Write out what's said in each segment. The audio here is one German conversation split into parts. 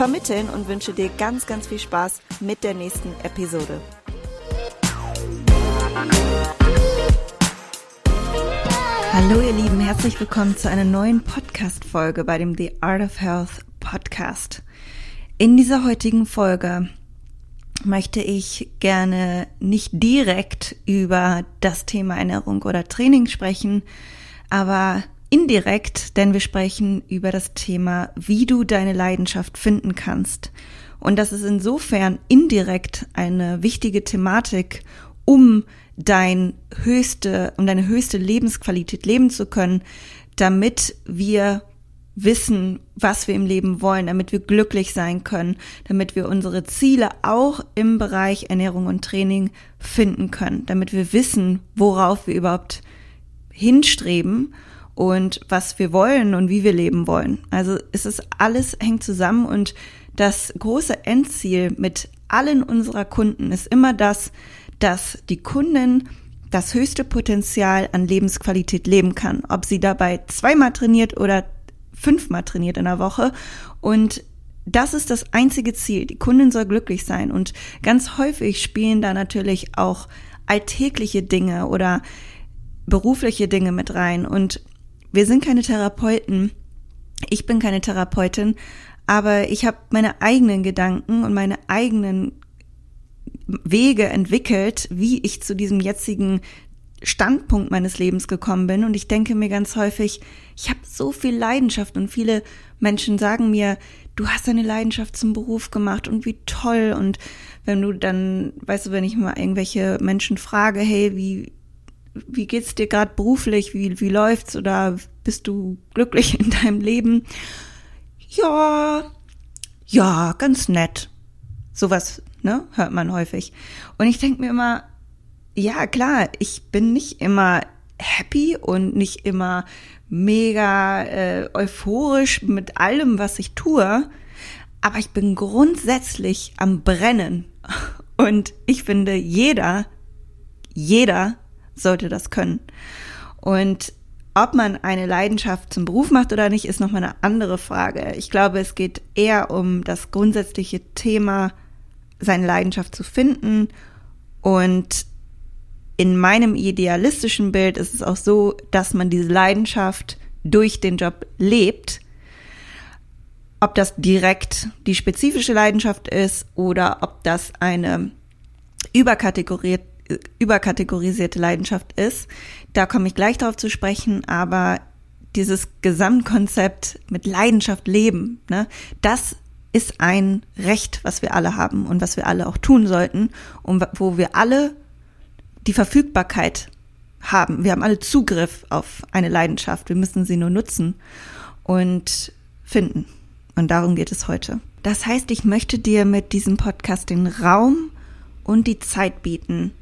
vermitteln und wünsche dir ganz, ganz viel Spaß mit der nächsten Episode. Hallo ihr Lieben, herzlich willkommen zu einer neuen Podcast-Folge bei dem The Art of Health Podcast. In dieser heutigen Folge möchte ich gerne nicht direkt über das Thema Ernährung oder Training sprechen, aber indirekt, denn wir sprechen über das Thema, wie du deine Leidenschaft finden kannst. Und das ist insofern indirekt eine wichtige Thematik, um dein höchste, um deine höchste Lebensqualität leben zu können, damit wir wissen, was wir im Leben wollen, damit wir glücklich sein können, damit wir unsere Ziele auch im Bereich Ernährung und Training finden können, damit wir wissen, worauf wir überhaupt hinstreben und was wir wollen und wie wir leben wollen. Also es ist alles hängt zusammen und das große Endziel mit allen unserer Kunden ist immer das, dass die Kundin das höchste Potenzial an Lebensqualität leben kann. Ob sie dabei zweimal trainiert oder fünfmal trainiert in der Woche. Und das ist das einzige Ziel. Die Kundin soll glücklich sein. Und ganz häufig spielen da natürlich auch alltägliche Dinge oder berufliche Dinge mit rein. Und wir sind keine Therapeuten. Ich bin keine Therapeutin, aber ich habe meine eigenen Gedanken und meine eigenen Wege entwickelt, wie ich zu diesem jetzigen Standpunkt meines Lebens gekommen bin. Und ich denke mir ganz häufig, ich habe so viel Leidenschaft und viele Menschen sagen mir, du hast deine Leidenschaft zum Beruf gemacht und wie toll. Und wenn du dann, weißt du, wenn ich mal irgendwelche Menschen frage, hey, wie, wie geht's dir gerade beruflich? Wie, wie läuft's? Oder bist du glücklich in deinem Leben? Ja, ja, ganz nett. Sowas, ne, hört man häufig. Und ich denke mir immer, ja, klar, ich bin nicht immer happy und nicht immer mega äh, euphorisch mit allem, was ich tue, aber ich bin grundsätzlich am Brennen. Und ich finde, jeder, jeder sollte das können. Und ob man eine Leidenschaft zum Beruf macht oder nicht, ist nochmal eine andere Frage. Ich glaube, es geht eher um das grundsätzliche Thema, seine Leidenschaft zu finden. Und in meinem idealistischen Bild ist es auch so, dass man diese Leidenschaft durch den Job lebt. Ob das direkt die spezifische Leidenschaft ist oder ob das eine überkategoriert überkategorisierte Leidenschaft ist. Da komme ich gleich darauf zu sprechen, aber dieses Gesamtkonzept mit Leidenschaft leben, ne, das ist ein Recht, was wir alle haben und was wir alle auch tun sollten und wo wir alle die Verfügbarkeit haben. Wir haben alle Zugriff auf eine Leidenschaft. Wir müssen sie nur nutzen und finden. Und darum geht es heute. Das heißt, ich möchte dir mit diesem Podcast den Raum und die Zeit bieten,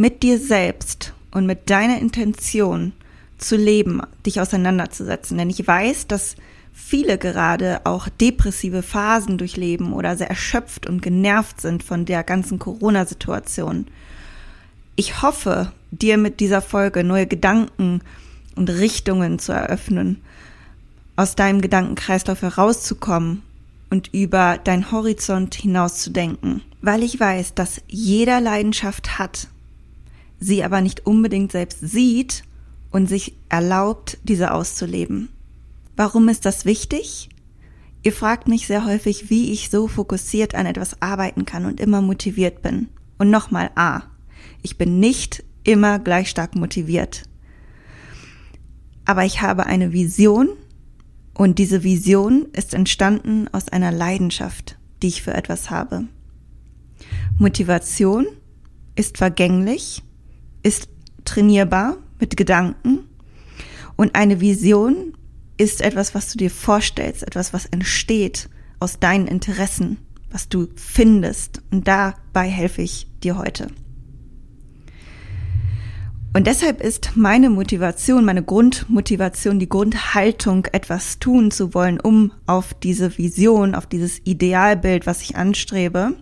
mit dir selbst und mit deiner Intention zu leben, dich auseinanderzusetzen. Denn ich weiß, dass viele gerade auch depressive Phasen durchleben oder sehr erschöpft und genervt sind von der ganzen Corona-Situation. Ich hoffe, dir mit dieser Folge neue Gedanken und Richtungen zu eröffnen, aus deinem Gedankenkreislauf herauszukommen und über dein Horizont hinauszudenken, weil ich weiß, dass jeder Leidenschaft hat sie aber nicht unbedingt selbst sieht und sich erlaubt, diese auszuleben. Warum ist das wichtig? Ihr fragt mich sehr häufig, wie ich so fokussiert an etwas arbeiten kann und immer motiviert bin. Und nochmal A. Ich bin nicht immer gleich stark motiviert. Aber ich habe eine Vision und diese Vision ist entstanden aus einer Leidenschaft, die ich für etwas habe. Motivation ist vergänglich ist trainierbar mit Gedanken und eine Vision ist etwas, was du dir vorstellst, etwas, was entsteht aus deinen Interessen, was du findest. Und dabei helfe ich dir heute. Und deshalb ist meine Motivation, meine Grundmotivation, die Grundhaltung, etwas tun zu wollen, um auf diese Vision, auf dieses Idealbild, was ich anstrebe,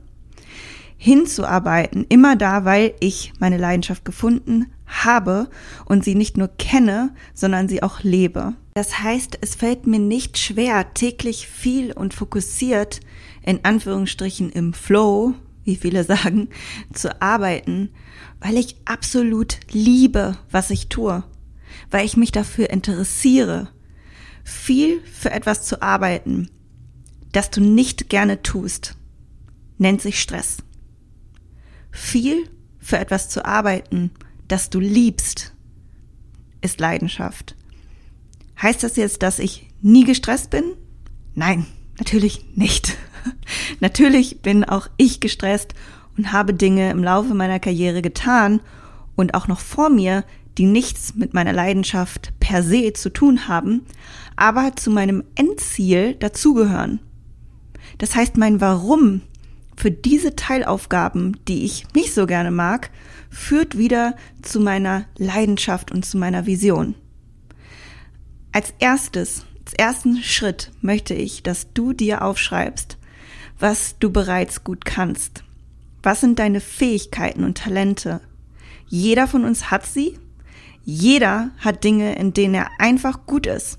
hinzuarbeiten, immer da, weil ich meine Leidenschaft gefunden habe und sie nicht nur kenne, sondern sie auch lebe. Das heißt, es fällt mir nicht schwer, täglich viel und fokussiert, in Anführungsstrichen im Flow, wie viele sagen, zu arbeiten, weil ich absolut liebe, was ich tue, weil ich mich dafür interessiere, viel für etwas zu arbeiten, das du nicht gerne tust, nennt sich Stress. Viel für etwas zu arbeiten, das du liebst, ist Leidenschaft. Heißt das jetzt, dass ich nie gestresst bin? Nein, natürlich nicht. natürlich bin auch ich gestresst und habe Dinge im Laufe meiner Karriere getan und auch noch vor mir, die nichts mit meiner Leidenschaft per se zu tun haben, aber zu meinem Endziel dazugehören. Das heißt, mein Warum für diese Teilaufgaben, die ich nicht so gerne mag, führt wieder zu meiner Leidenschaft und zu meiner Vision. Als erstes, als ersten Schritt möchte ich, dass du dir aufschreibst, was du bereits gut kannst. Was sind deine Fähigkeiten und Talente? Jeder von uns hat sie. Jeder hat Dinge, in denen er einfach gut ist.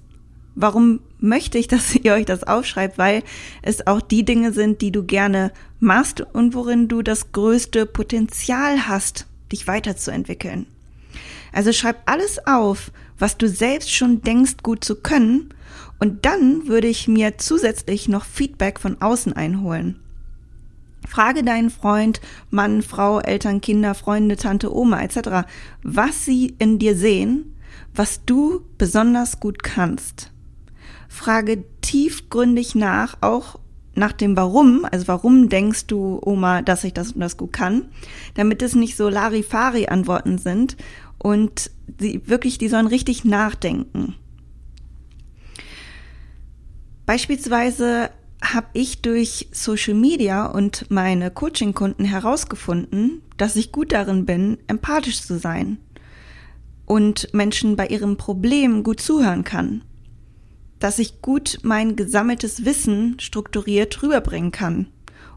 Warum möchte ich, dass ihr euch das aufschreibt? Weil es auch die Dinge sind, die du gerne machst und worin du das größte Potenzial hast, dich weiterzuentwickeln. Also schreib alles auf, was du selbst schon denkst gut zu können und dann würde ich mir zusätzlich noch Feedback von außen einholen. Frage deinen Freund, Mann, Frau, Eltern, Kinder, Freunde, Tante, Oma etc., was sie in dir sehen, was du besonders gut kannst. Frage tiefgründig nach, auch nach dem Warum, also warum denkst du, Oma, dass ich das und das gut kann, damit es nicht so Larifari-Antworten sind und sie wirklich, die sollen richtig nachdenken. Beispielsweise habe ich durch Social Media und meine Coaching-Kunden herausgefunden, dass ich gut darin bin, empathisch zu sein und Menschen bei ihrem Problem gut zuhören kann. Dass ich gut mein gesammeltes Wissen strukturiert rüberbringen kann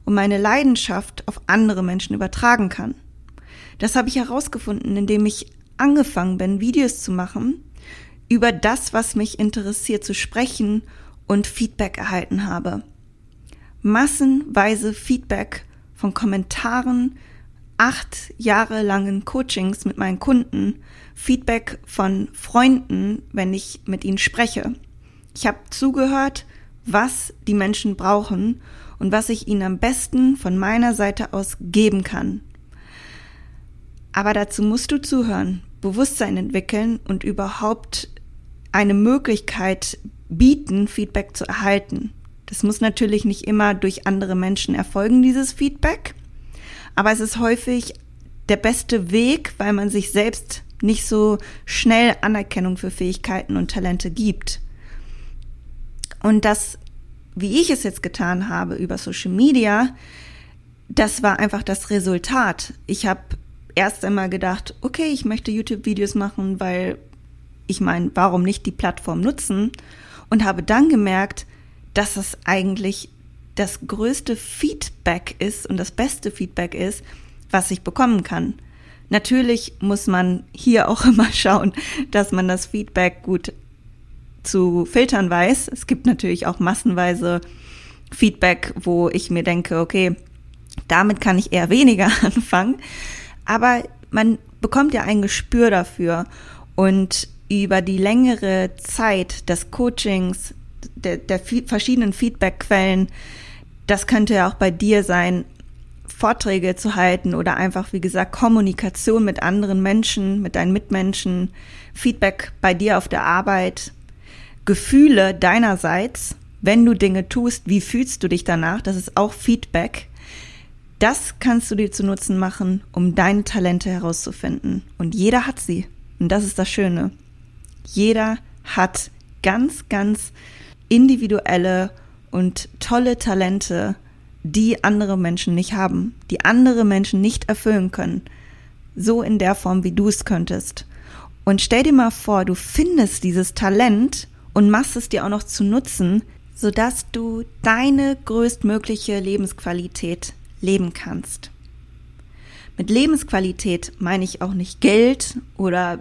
und meine Leidenschaft auf andere Menschen übertragen kann. Das habe ich herausgefunden, indem ich angefangen bin, Videos zu machen, über das, was mich interessiert, zu sprechen und Feedback erhalten habe massenweise Feedback von Kommentaren, acht Jahre langen Coachings mit meinen Kunden, Feedback von Freunden, wenn ich mit ihnen spreche. Ich habe zugehört, was die Menschen brauchen und was ich ihnen am besten von meiner Seite aus geben kann. Aber dazu musst du zuhören, Bewusstsein entwickeln und überhaupt eine Möglichkeit bieten, Feedback zu erhalten. Das muss natürlich nicht immer durch andere Menschen erfolgen, dieses Feedback. Aber es ist häufig der beste Weg, weil man sich selbst nicht so schnell Anerkennung für Fähigkeiten und Talente gibt. Und das, wie ich es jetzt getan habe über Social Media, das war einfach das Resultat. Ich habe erst einmal gedacht, okay, ich möchte YouTube-Videos machen, weil ich meine, warum nicht die Plattform nutzen? Und habe dann gemerkt, dass es eigentlich das größte Feedback ist und das beste Feedback ist, was ich bekommen kann. Natürlich muss man hier auch immer schauen, dass man das Feedback gut zu filtern weiß. Es gibt natürlich auch massenweise Feedback, wo ich mir denke, okay, damit kann ich eher weniger anfangen. Aber man bekommt ja ein Gespür dafür und über die längere Zeit des Coachings, der, der verschiedenen Feedbackquellen. Das könnte ja auch bei dir sein, Vorträge zu halten oder einfach, wie gesagt, Kommunikation mit anderen Menschen, mit deinen Mitmenschen, Feedback bei dir auf der Arbeit, Gefühle deinerseits, wenn du Dinge tust, wie fühlst du dich danach? Das ist auch Feedback. Das kannst du dir zu Nutzen machen, um deine Talente herauszufinden. Und jeder hat sie. Und das ist das Schöne. Jeder hat ganz, ganz individuelle und tolle Talente, die andere Menschen nicht haben, die andere Menschen nicht erfüllen können. So in der Form, wie du es könntest. Und stell dir mal vor, du findest dieses Talent und machst es dir auch noch zu nutzen, sodass du deine größtmögliche Lebensqualität leben kannst. Mit Lebensqualität meine ich auch nicht Geld oder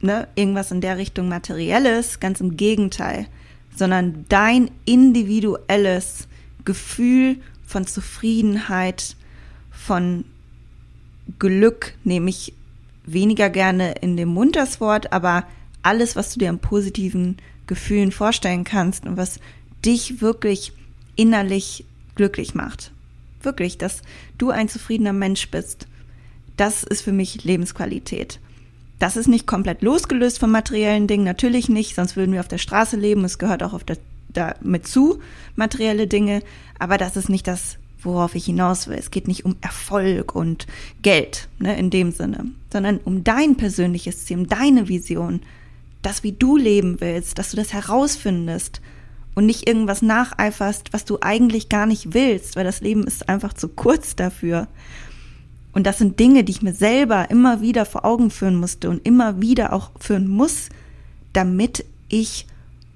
ne, irgendwas in der Richtung materielles, ganz im Gegenteil, sondern dein individuelles Gefühl von Zufriedenheit, von Glück, nehme ich weniger gerne in dem Mund das Wort, aber alles, was du dir an positiven Gefühlen vorstellen kannst und was dich wirklich innerlich glücklich macht. Wirklich, dass du ein zufriedener Mensch bist. Das ist für mich Lebensqualität. Das ist nicht komplett losgelöst von materiellen Dingen, natürlich nicht, sonst würden wir auf der Straße leben. Es gehört auch damit zu, materielle Dinge. Aber das ist nicht das, worauf ich hinaus will. Es geht nicht um Erfolg und Geld, ne, in dem Sinne, sondern um dein persönliches Ziel, um deine Vision. Das, wie du leben willst, dass du das herausfindest und nicht irgendwas nacheiferst, was du eigentlich gar nicht willst, weil das Leben ist einfach zu kurz dafür. Und das sind Dinge, die ich mir selber immer wieder vor Augen führen musste und immer wieder auch führen muss, damit ich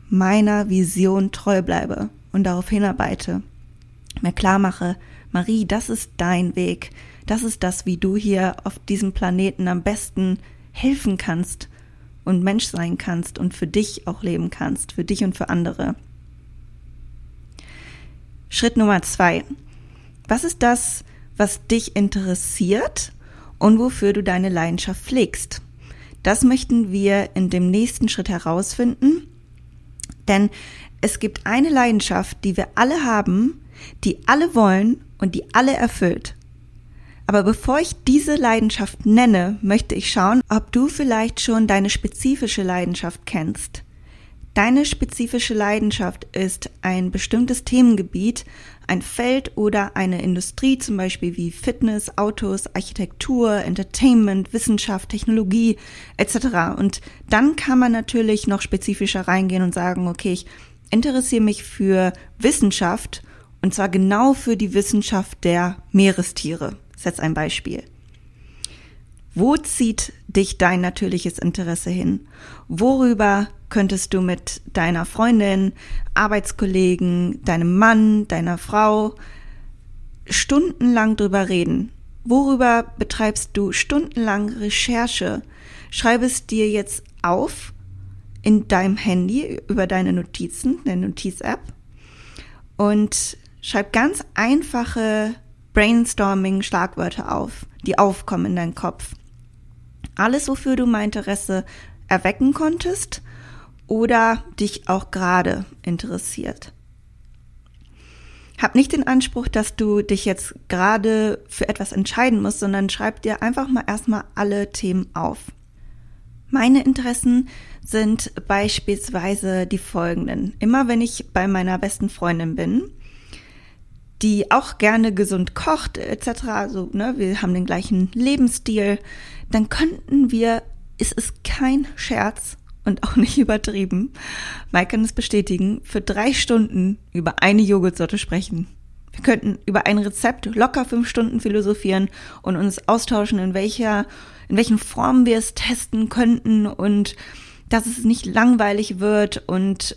meiner Vision treu bleibe und darauf hinarbeite. Mir klar mache, Marie, das ist dein Weg. Das ist das, wie du hier auf diesem Planeten am besten helfen kannst und Mensch sein kannst und für dich auch leben kannst, für dich und für andere. Schritt Nummer zwei. Was ist das, was dich interessiert und wofür du deine Leidenschaft pflegst. Das möchten wir in dem nächsten Schritt herausfinden, denn es gibt eine Leidenschaft, die wir alle haben, die alle wollen und die alle erfüllt. Aber bevor ich diese Leidenschaft nenne, möchte ich schauen, ob du vielleicht schon deine spezifische Leidenschaft kennst. Deine spezifische Leidenschaft ist ein bestimmtes Themengebiet, ein Feld oder eine Industrie, zum Beispiel wie Fitness, Autos, Architektur, Entertainment, Wissenschaft, Technologie etc. Und dann kann man natürlich noch spezifischer reingehen und sagen, okay, ich interessiere mich für Wissenschaft und zwar genau für die Wissenschaft der Meerestiere. Ist ein Beispiel. Wo zieht dich dein natürliches Interesse hin? Worüber könntest du mit deiner Freundin, Arbeitskollegen, deinem Mann, deiner Frau stundenlang drüber reden? Worüber betreibst du stundenlang Recherche? Schreib es dir jetzt auf in deinem Handy über deine Notizen, deine Notiz-App und schreib ganz einfache Brainstorming-Schlagwörter auf, die aufkommen in deinen Kopf. Alles, wofür du mein Interesse erwecken konntest oder dich auch gerade interessiert. Hab nicht den Anspruch, dass du dich jetzt gerade für etwas entscheiden musst, sondern schreib dir einfach mal erstmal alle Themen auf. Meine Interessen sind beispielsweise die folgenden. Immer wenn ich bei meiner besten Freundin bin, die auch gerne gesund kocht etc., also ne, wir haben den gleichen Lebensstil, dann könnten wir, es ist kein Scherz, und auch nicht übertrieben, Mike kann es bestätigen, für drei Stunden über eine Joghurtsorte sprechen. Wir könnten über ein Rezept locker fünf Stunden philosophieren und uns austauschen, in welcher, in welchen Formen wir es testen könnten und dass es nicht langweilig wird und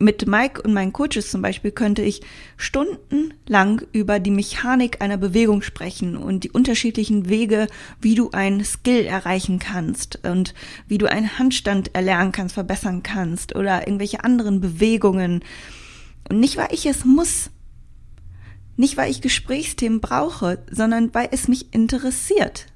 mit Mike und meinen Coaches zum Beispiel könnte ich stundenlang über die Mechanik einer Bewegung sprechen und die unterschiedlichen Wege, wie du ein Skill erreichen kannst und wie du einen Handstand erlernen kannst, verbessern kannst oder irgendwelche anderen Bewegungen. Und nicht, weil ich es muss, nicht weil ich Gesprächsthemen brauche, sondern weil es mich interessiert.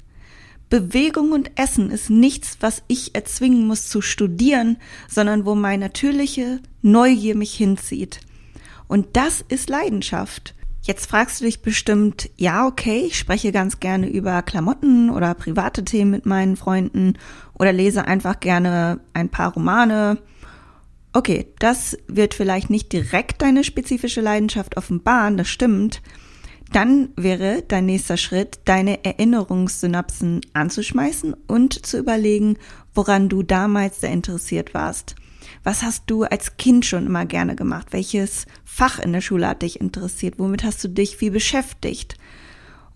Bewegung und Essen ist nichts, was ich erzwingen muss zu studieren, sondern wo meine natürliche Neugier mich hinzieht. Und das ist Leidenschaft. Jetzt fragst du dich bestimmt, ja, okay, ich spreche ganz gerne über Klamotten oder private Themen mit meinen Freunden oder lese einfach gerne ein paar Romane. Okay, das wird vielleicht nicht direkt deine spezifische Leidenschaft offenbaren, das stimmt, dann wäre dein nächster Schritt, deine Erinnerungssynapsen anzuschmeißen und zu überlegen, woran du damals sehr interessiert warst. Was hast du als Kind schon immer gerne gemacht? Welches Fach in der Schule hat dich interessiert? Womit hast du dich viel beschäftigt?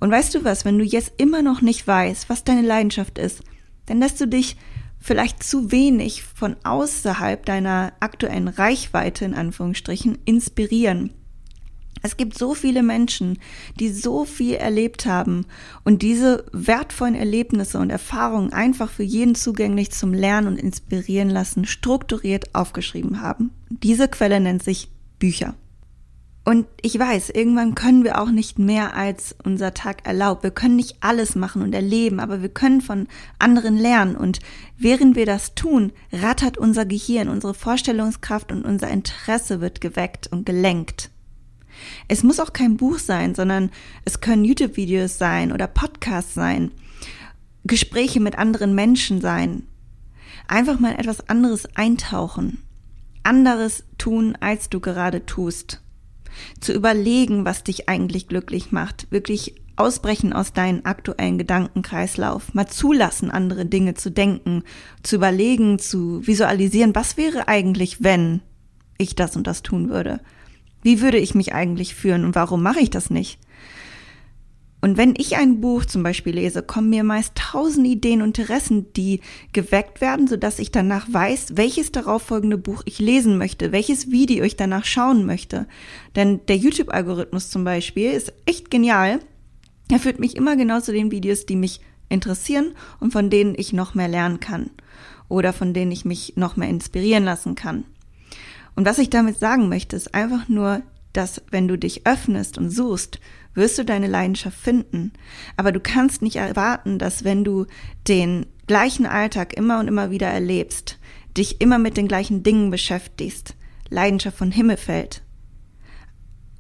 Und weißt du was, wenn du jetzt immer noch nicht weißt, was deine Leidenschaft ist, dann lässt du dich vielleicht zu wenig von außerhalb deiner aktuellen Reichweite in Anführungsstrichen inspirieren. Es gibt so viele Menschen, die so viel erlebt haben und diese wertvollen Erlebnisse und Erfahrungen einfach für jeden zugänglich zum Lernen und Inspirieren lassen, strukturiert aufgeschrieben haben. Diese Quelle nennt sich Bücher. Und ich weiß, irgendwann können wir auch nicht mehr als unser Tag erlaubt. Wir können nicht alles machen und erleben, aber wir können von anderen lernen. Und während wir das tun, rattert unser Gehirn, unsere Vorstellungskraft und unser Interesse wird geweckt und gelenkt. Es muss auch kein Buch sein, sondern es können YouTube-Videos sein oder Podcasts sein, Gespräche mit anderen Menschen sein. Einfach mal etwas anderes eintauchen, anderes tun, als du gerade tust zu überlegen, was dich eigentlich glücklich macht, wirklich ausbrechen aus deinem aktuellen Gedankenkreislauf, mal zulassen, andere Dinge zu denken, zu überlegen, zu visualisieren, was wäre eigentlich, wenn ich das und das tun würde? Wie würde ich mich eigentlich fühlen und warum mache ich das nicht? Und wenn ich ein Buch zum Beispiel lese, kommen mir meist tausend Ideen und Interessen, die geweckt werden, sodass ich danach weiß, welches darauffolgende Buch ich lesen möchte, welches Video ich danach schauen möchte. Denn der YouTube-Algorithmus zum Beispiel ist echt genial. Er führt mich immer genau zu den Videos, die mich interessieren und von denen ich noch mehr lernen kann oder von denen ich mich noch mehr inspirieren lassen kann. Und was ich damit sagen möchte, ist einfach nur, dass wenn du dich öffnest und suchst, wirst du deine Leidenschaft finden. Aber du kannst nicht erwarten, dass wenn du den gleichen Alltag immer und immer wieder erlebst, dich immer mit den gleichen Dingen beschäftigst, Leidenschaft von Himmel fällt.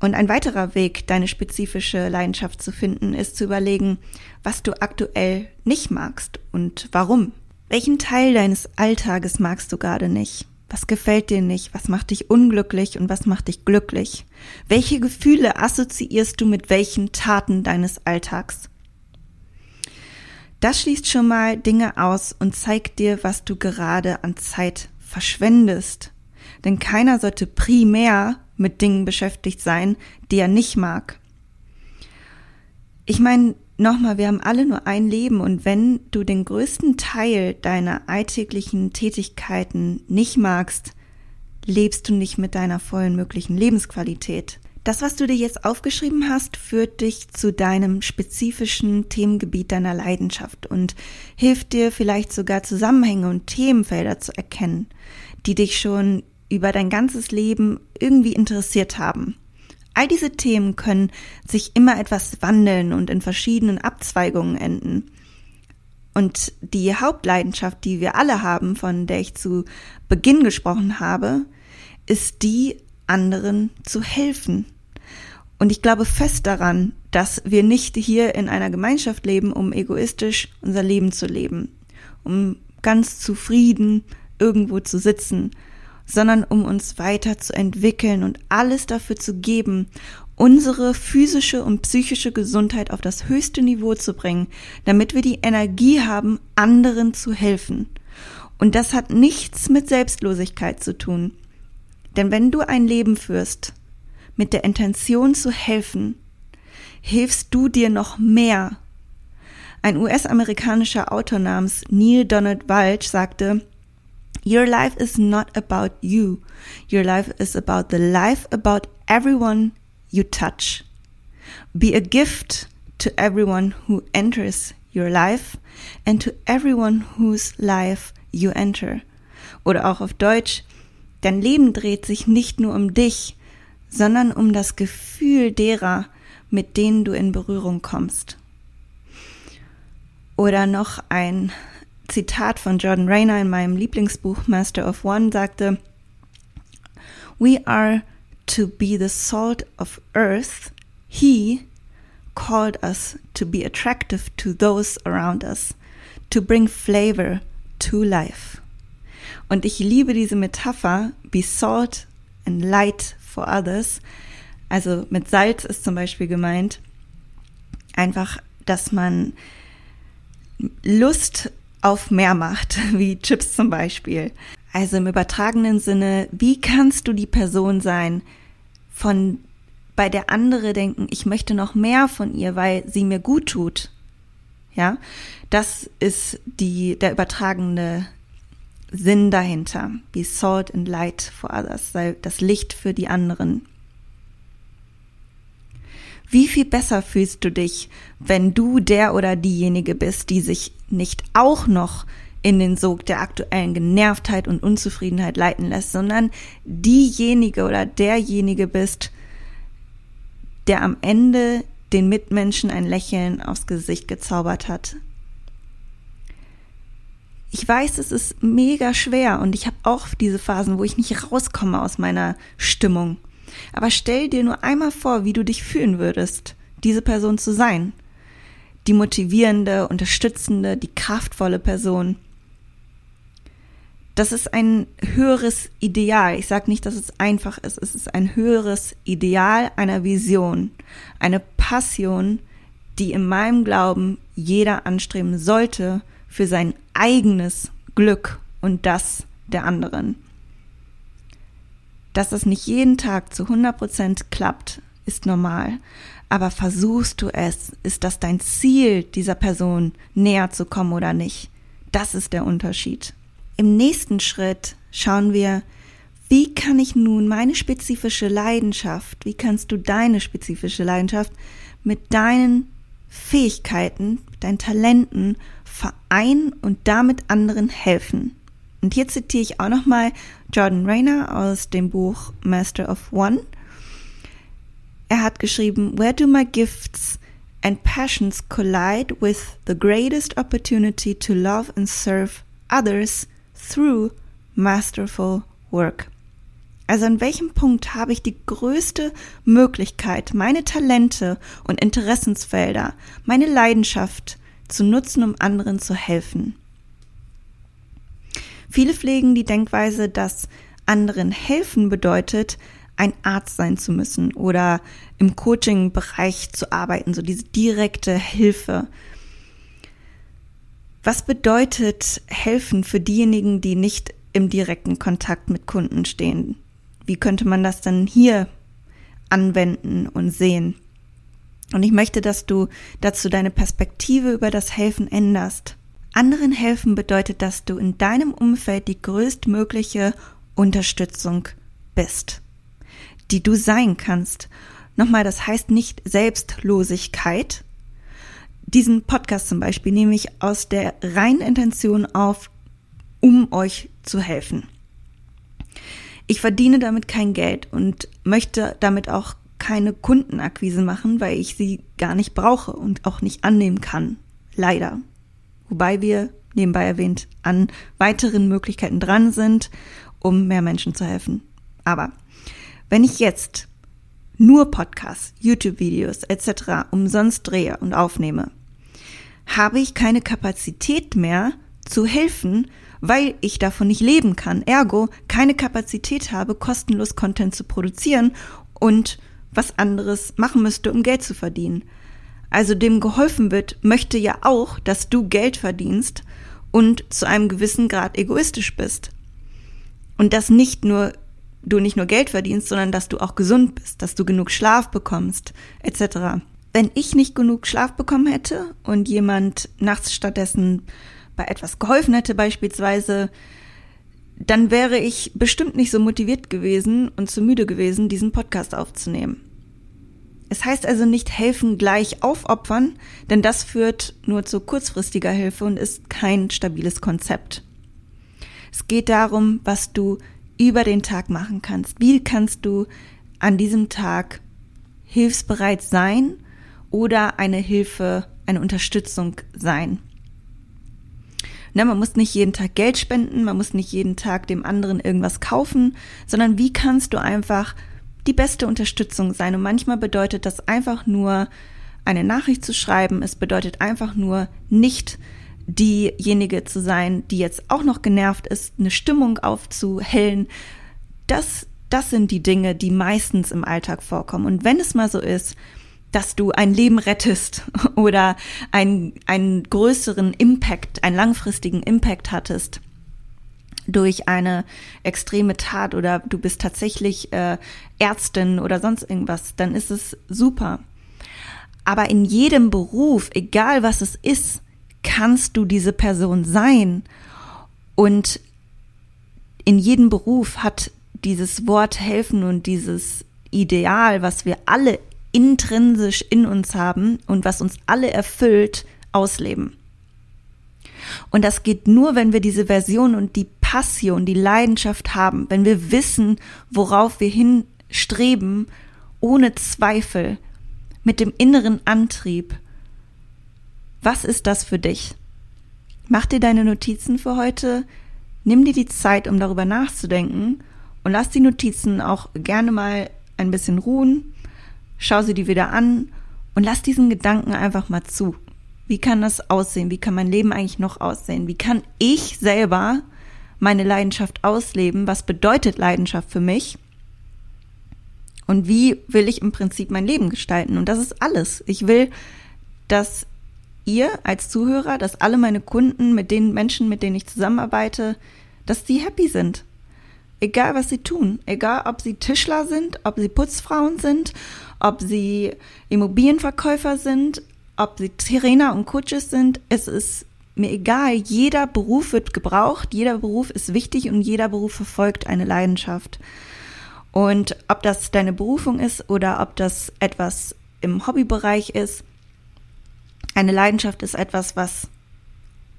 Und ein weiterer Weg, deine spezifische Leidenschaft zu finden, ist zu überlegen, was du aktuell nicht magst und warum. Welchen Teil deines Alltages magst du gerade nicht? Was gefällt dir nicht? Was macht dich unglücklich und was macht dich glücklich? Welche Gefühle assoziierst du mit welchen Taten deines Alltags? Das schließt schon mal Dinge aus und zeigt dir, was du gerade an Zeit verschwendest. Denn keiner sollte primär mit Dingen beschäftigt sein, die er nicht mag. Ich meine, nochmal, wir haben alle nur ein Leben und wenn du den größten Teil deiner alltäglichen Tätigkeiten nicht magst, lebst du nicht mit deiner vollen möglichen Lebensqualität. Das, was du dir jetzt aufgeschrieben hast, führt dich zu deinem spezifischen Themengebiet deiner Leidenschaft und hilft dir vielleicht sogar Zusammenhänge und Themenfelder zu erkennen, die dich schon über dein ganzes Leben irgendwie interessiert haben. All diese Themen können sich immer etwas wandeln und in verschiedenen Abzweigungen enden. Und die Hauptleidenschaft, die wir alle haben, von der ich zu Beginn gesprochen habe, ist die, anderen zu helfen. Und ich glaube fest daran, dass wir nicht hier in einer Gemeinschaft leben, um egoistisch unser Leben zu leben, um ganz zufrieden irgendwo zu sitzen, sondern um uns weiter zu entwickeln und alles dafür zu geben, unsere physische und psychische Gesundheit auf das höchste Niveau zu bringen, damit wir die Energie haben, anderen zu helfen. Und das hat nichts mit Selbstlosigkeit zu tun. Denn wenn du ein Leben führst, mit der Intention zu helfen, hilfst du dir noch mehr. Ein US-amerikanischer Autor namens Neil Donald Walsh sagte, Your life is not about you. Your life is about the life about everyone you touch. Be a gift to everyone who enters your life and to everyone whose life you enter. Oder auch auf Deutsch, dein Leben dreht sich nicht nur um dich, sondern um das Gefühl derer, mit denen du in Berührung kommst. Oder noch ein Zitat von Jordan Rayner in meinem Lieblingsbuch Master of One sagte, We are to be the salt of earth. He called us to be attractive to those around us, to bring flavor to life. Und ich liebe diese Metapher, be salt and light for others. Also mit Salz ist zum Beispiel gemeint, einfach, dass man Lust auf mehr macht, wie Chips zum Beispiel. Also im übertragenen Sinne, wie kannst du die Person sein, von bei der andere denken, ich möchte noch mehr von ihr, weil sie mir gut tut. Ja, das ist die, der übertragene Sinn dahinter. Be salt and light for others, sei das Licht für die anderen. Wie viel besser fühlst du dich, wenn du der oder diejenige bist, die sich nicht auch noch in den Sog der aktuellen Genervtheit und Unzufriedenheit leiten lässt, sondern diejenige oder derjenige bist, der am Ende den Mitmenschen ein Lächeln aufs Gesicht gezaubert hat. Ich weiß, es ist mega schwer und ich habe auch diese Phasen, wo ich nicht rauskomme aus meiner Stimmung. Aber stell dir nur einmal vor, wie du dich fühlen würdest, diese Person zu sein. Die motivierende, unterstützende, die kraftvolle Person das ist ein höheres Ideal. Ich sage nicht, dass es einfach ist. Es ist ein höheres Ideal einer Vision, eine Passion, die in meinem Glauben jeder anstreben sollte für sein eigenes Glück und das der anderen. Dass das nicht jeden Tag zu 100 Prozent klappt, ist normal. Aber versuchst du es? Ist das dein Ziel, dieser Person näher zu kommen oder nicht? Das ist der Unterschied. Im nächsten Schritt schauen wir, wie kann ich nun meine spezifische Leidenschaft, wie kannst du deine spezifische Leidenschaft mit deinen Fähigkeiten, deinen Talenten vereinen und damit anderen helfen. Und hier zitiere ich auch nochmal Jordan Rayner aus dem Buch Master of One. Er hat geschrieben, Where do my gifts and passions collide with the greatest opportunity to love and serve others through masterful work. Also an welchem Punkt habe ich die größte Möglichkeit, meine Talente und Interessensfelder, meine Leidenschaft zu nutzen, um anderen zu helfen? Viele pflegen die Denkweise, dass anderen helfen bedeutet, ein Arzt sein zu müssen oder im Coaching-Bereich zu arbeiten, so diese direkte Hilfe. Was bedeutet helfen für diejenigen, die nicht im direkten Kontakt mit Kunden stehen? Wie könnte man das dann hier anwenden und sehen? Und ich möchte, dass du dazu deine Perspektive über das Helfen änderst. Anderen helfen bedeutet, dass du in deinem Umfeld die größtmögliche Unterstützung bist, die du sein kannst. Nochmal, das heißt nicht Selbstlosigkeit, diesen Podcast zum Beispiel nehme ich aus der reinen Intention auf, um euch zu helfen. Ich verdiene damit kein Geld und möchte damit auch keine Kundenakquise machen, weil ich sie gar nicht brauche und auch nicht annehmen kann. Leider. Wobei wir, nebenbei erwähnt, an weiteren Möglichkeiten dran sind, um mehr Menschen zu helfen. Aber wenn ich jetzt nur Podcasts, YouTube-Videos etc. umsonst drehe und aufnehme, habe ich keine Kapazität mehr zu helfen, weil ich davon nicht leben kann. Ergo keine Kapazität habe, kostenlos Content zu produzieren und was anderes machen müsste, um Geld zu verdienen. Also dem geholfen wird, möchte ja auch, dass du Geld verdienst und zu einem gewissen Grad egoistisch bist. Und dass nicht nur du nicht nur Geld verdienst, sondern dass du auch gesund bist, dass du genug Schlaf bekommst, etc wenn ich nicht genug Schlaf bekommen hätte und jemand nachts stattdessen bei etwas geholfen hätte beispielsweise, dann wäre ich bestimmt nicht so motiviert gewesen und zu müde gewesen, diesen Podcast aufzunehmen. Es heißt also nicht helfen gleich aufopfern, denn das führt nur zu kurzfristiger Hilfe und ist kein stabiles Konzept. Es geht darum, was du über den Tag machen kannst. Wie kannst du an diesem Tag hilfsbereit sein oder eine Hilfe, eine Unterstützung sein. Ne, man muss nicht jeden Tag Geld spenden, man muss nicht jeden Tag dem anderen irgendwas kaufen, sondern wie kannst du einfach die beste Unterstützung sein? Und manchmal bedeutet das einfach nur, eine Nachricht zu schreiben. Es bedeutet einfach nur nicht diejenige zu sein, die jetzt auch noch genervt ist, eine Stimmung aufzuhellen. Das, das sind die Dinge, die meistens im Alltag vorkommen. Und wenn es mal so ist, dass du ein Leben rettest oder einen, einen größeren Impact, einen langfristigen Impact hattest, durch eine extreme Tat oder du bist tatsächlich äh, Ärztin oder sonst irgendwas, dann ist es super. Aber in jedem Beruf, egal was es ist, kannst du diese Person sein. Und in jedem Beruf hat dieses Wort helfen und dieses Ideal, was wir alle intrinsisch in uns haben und was uns alle erfüllt, ausleben. Und das geht nur, wenn wir diese Version und die Passion, die Leidenschaft haben, wenn wir wissen, worauf wir hinstreben, ohne Zweifel, mit dem inneren Antrieb. Was ist das für dich? Mach dir deine Notizen für heute, nimm dir die Zeit, um darüber nachzudenken und lass die Notizen auch gerne mal ein bisschen ruhen, schau sie dir wieder an und lass diesen Gedanken einfach mal zu. Wie kann das aussehen? Wie kann mein Leben eigentlich noch aussehen? Wie kann ich selber meine Leidenschaft ausleben? Was bedeutet Leidenschaft für mich? Und wie will ich im Prinzip mein Leben gestalten? Und das ist alles. Ich will, dass ihr als Zuhörer, dass alle meine Kunden, mit den Menschen, mit denen ich zusammenarbeite, dass die happy sind. Egal was sie tun, egal ob sie Tischler sind, ob sie Putzfrauen sind, ob sie Immobilienverkäufer sind, ob sie Trainer und Coaches sind, es ist mir egal. Jeder Beruf wird gebraucht, jeder Beruf ist wichtig und jeder Beruf verfolgt eine Leidenschaft. Und ob das deine Berufung ist oder ob das etwas im Hobbybereich ist, eine Leidenschaft ist etwas, was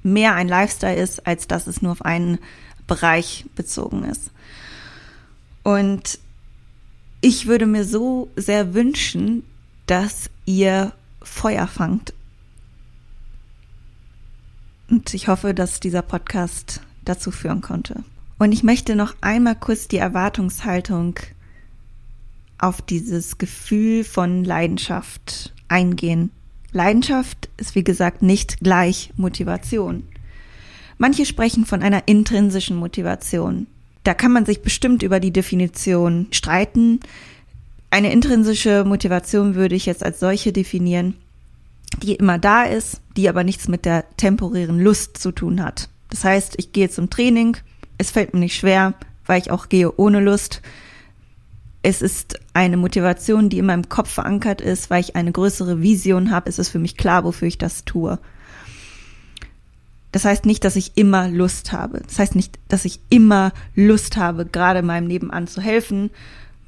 mehr ein Lifestyle ist, als dass es nur auf einen Bereich bezogen ist. Und ich würde mir so sehr wünschen, dass ihr Feuer fangt. Und ich hoffe, dass dieser Podcast dazu führen konnte. Und ich möchte noch einmal kurz die Erwartungshaltung auf dieses Gefühl von Leidenschaft eingehen. Leidenschaft ist wie gesagt nicht gleich Motivation. Manche sprechen von einer intrinsischen Motivation. Da kann man sich bestimmt über die Definition streiten. Eine intrinsische Motivation würde ich jetzt als solche definieren, die immer da ist, die aber nichts mit der temporären Lust zu tun hat. Das heißt, ich gehe zum Training, es fällt mir nicht schwer, weil ich auch gehe ohne Lust. Es ist eine Motivation, die in meinem Kopf verankert ist, weil ich eine größere Vision habe. Es ist für mich klar, wofür ich das tue. Das heißt nicht, dass ich immer Lust habe. Das heißt nicht, dass ich immer Lust habe, gerade meinem Nebenan zu helfen,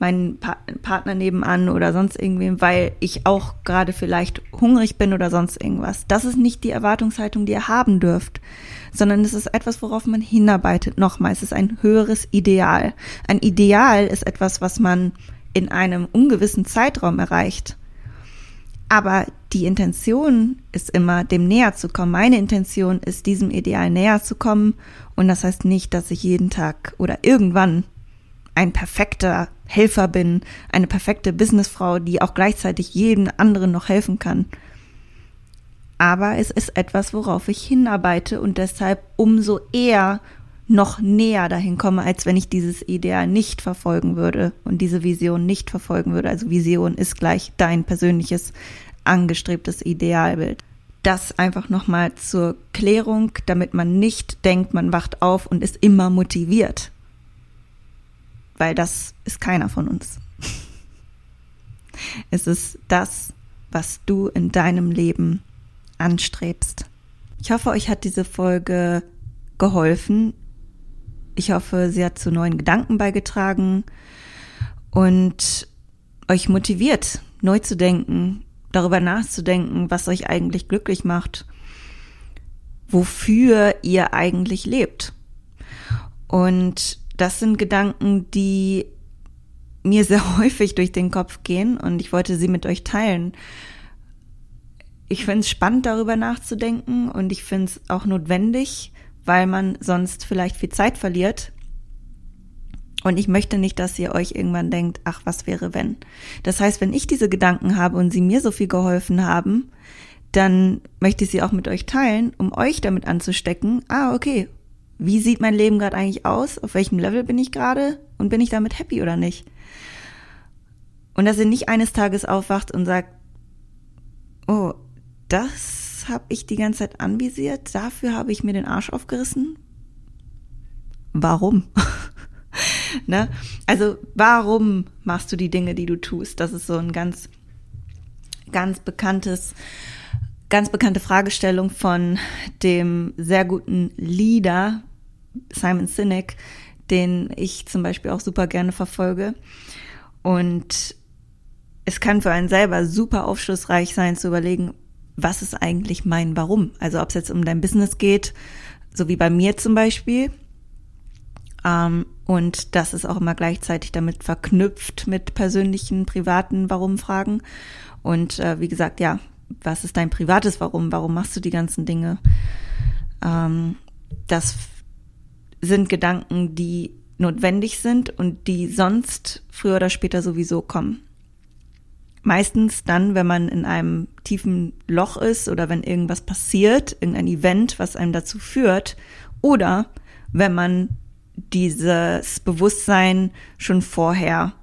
meinen pa Partner nebenan oder sonst irgendwem, weil ich auch gerade vielleicht hungrig bin oder sonst irgendwas. Das ist nicht die Erwartungshaltung, die ihr haben dürft, sondern es ist etwas, worauf man hinarbeitet. Nochmal, es ist ein höheres Ideal. Ein Ideal ist etwas, was man in einem ungewissen Zeitraum erreicht. Aber die Intention ist immer, dem näher zu kommen. Meine Intention ist, diesem Ideal näher zu kommen. Und das heißt nicht, dass ich jeden Tag oder irgendwann ein perfekter Helfer bin, eine perfekte Businessfrau, die auch gleichzeitig jedem anderen noch helfen kann. Aber es ist etwas, worauf ich hinarbeite und deshalb umso eher noch näher dahin komme, als wenn ich dieses Ideal nicht verfolgen würde und diese Vision nicht verfolgen würde. Also Vision ist gleich dein persönliches angestrebtes Idealbild. Das einfach nochmal zur Klärung, damit man nicht denkt, man wacht auf und ist immer motiviert weil das ist keiner von uns. Es ist das, was du in deinem Leben anstrebst. Ich hoffe, euch hat diese Folge geholfen. Ich hoffe, sie hat zu neuen Gedanken beigetragen und euch motiviert, neu zu denken, darüber nachzudenken, was euch eigentlich glücklich macht, wofür ihr eigentlich lebt. Und das sind Gedanken, die mir sehr häufig durch den Kopf gehen und ich wollte sie mit euch teilen. Ich finde es spannend, darüber nachzudenken und ich finde es auch notwendig, weil man sonst vielleicht viel Zeit verliert. Und ich möchte nicht, dass ihr euch irgendwann denkt, ach, was wäre wenn? Das heißt, wenn ich diese Gedanken habe und sie mir so viel geholfen haben, dann möchte ich sie auch mit euch teilen, um euch damit anzustecken. Ah, okay, wie sieht mein Leben gerade eigentlich aus? Auf welchem Level bin ich gerade? Und bin ich damit happy oder nicht? Und dass ihr nicht eines Tages aufwacht und sagt, oh, das habe ich die ganze Zeit anvisiert, dafür habe ich mir den Arsch aufgerissen. warum? ne? Also warum machst du die Dinge, die du tust? Das ist so ein ganz, ganz bekanntes, ganz bekannte Fragestellung von dem sehr guten Leader Simon Sinek, den ich zum Beispiel auch super gerne verfolge. Und es kann für einen selber super aufschlussreich sein zu überlegen, was ist eigentlich mein Warum? Also ob es jetzt um dein Business geht, so wie bei mir zum Beispiel. Ähm, und das ist auch immer gleichzeitig damit verknüpft mit persönlichen, privaten Warum-Fragen. Und äh, wie gesagt, ja, was ist dein privates Warum? Warum machst du die ganzen Dinge? Ähm, das sind Gedanken, die notwendig sind und die sonst früher oder später sowieso kommen. Meistens dann, wenn man in einem tiefen Loch ist oder wenn irgendwas passiert, irgendein Event, was einem dazu führt, oder wenn man dieses Bewusstsein schon vorher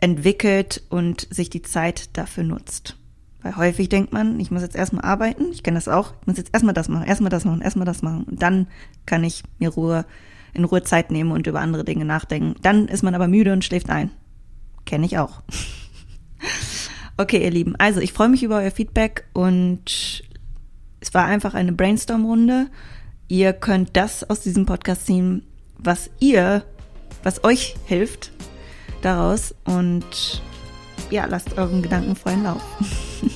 entwickelt und sich die Zeit dafür nutzt. Weil häufig denkt man, ich muss jetzt erstmal arbeiten, ich kenne das auch, ich muss jetzt erstmal das machen, erstmal das machen, erstmal das machen. Und dann kann ich mir Ruhe, in Ruhe Zeit nehmen und über andere Dinge nachdenken. Dann ist man aber müde und schläft ein. Kenne ich auch. okay, ihr Lieben, also ich freue mich über euer Feedback und es war einfach eine Brainstorm-Runde. Ihr könnt das aus diesem Podcast ziehen, was ihr, was euch hilft daraus und ja, lasst euren Gedanken freien Lauf.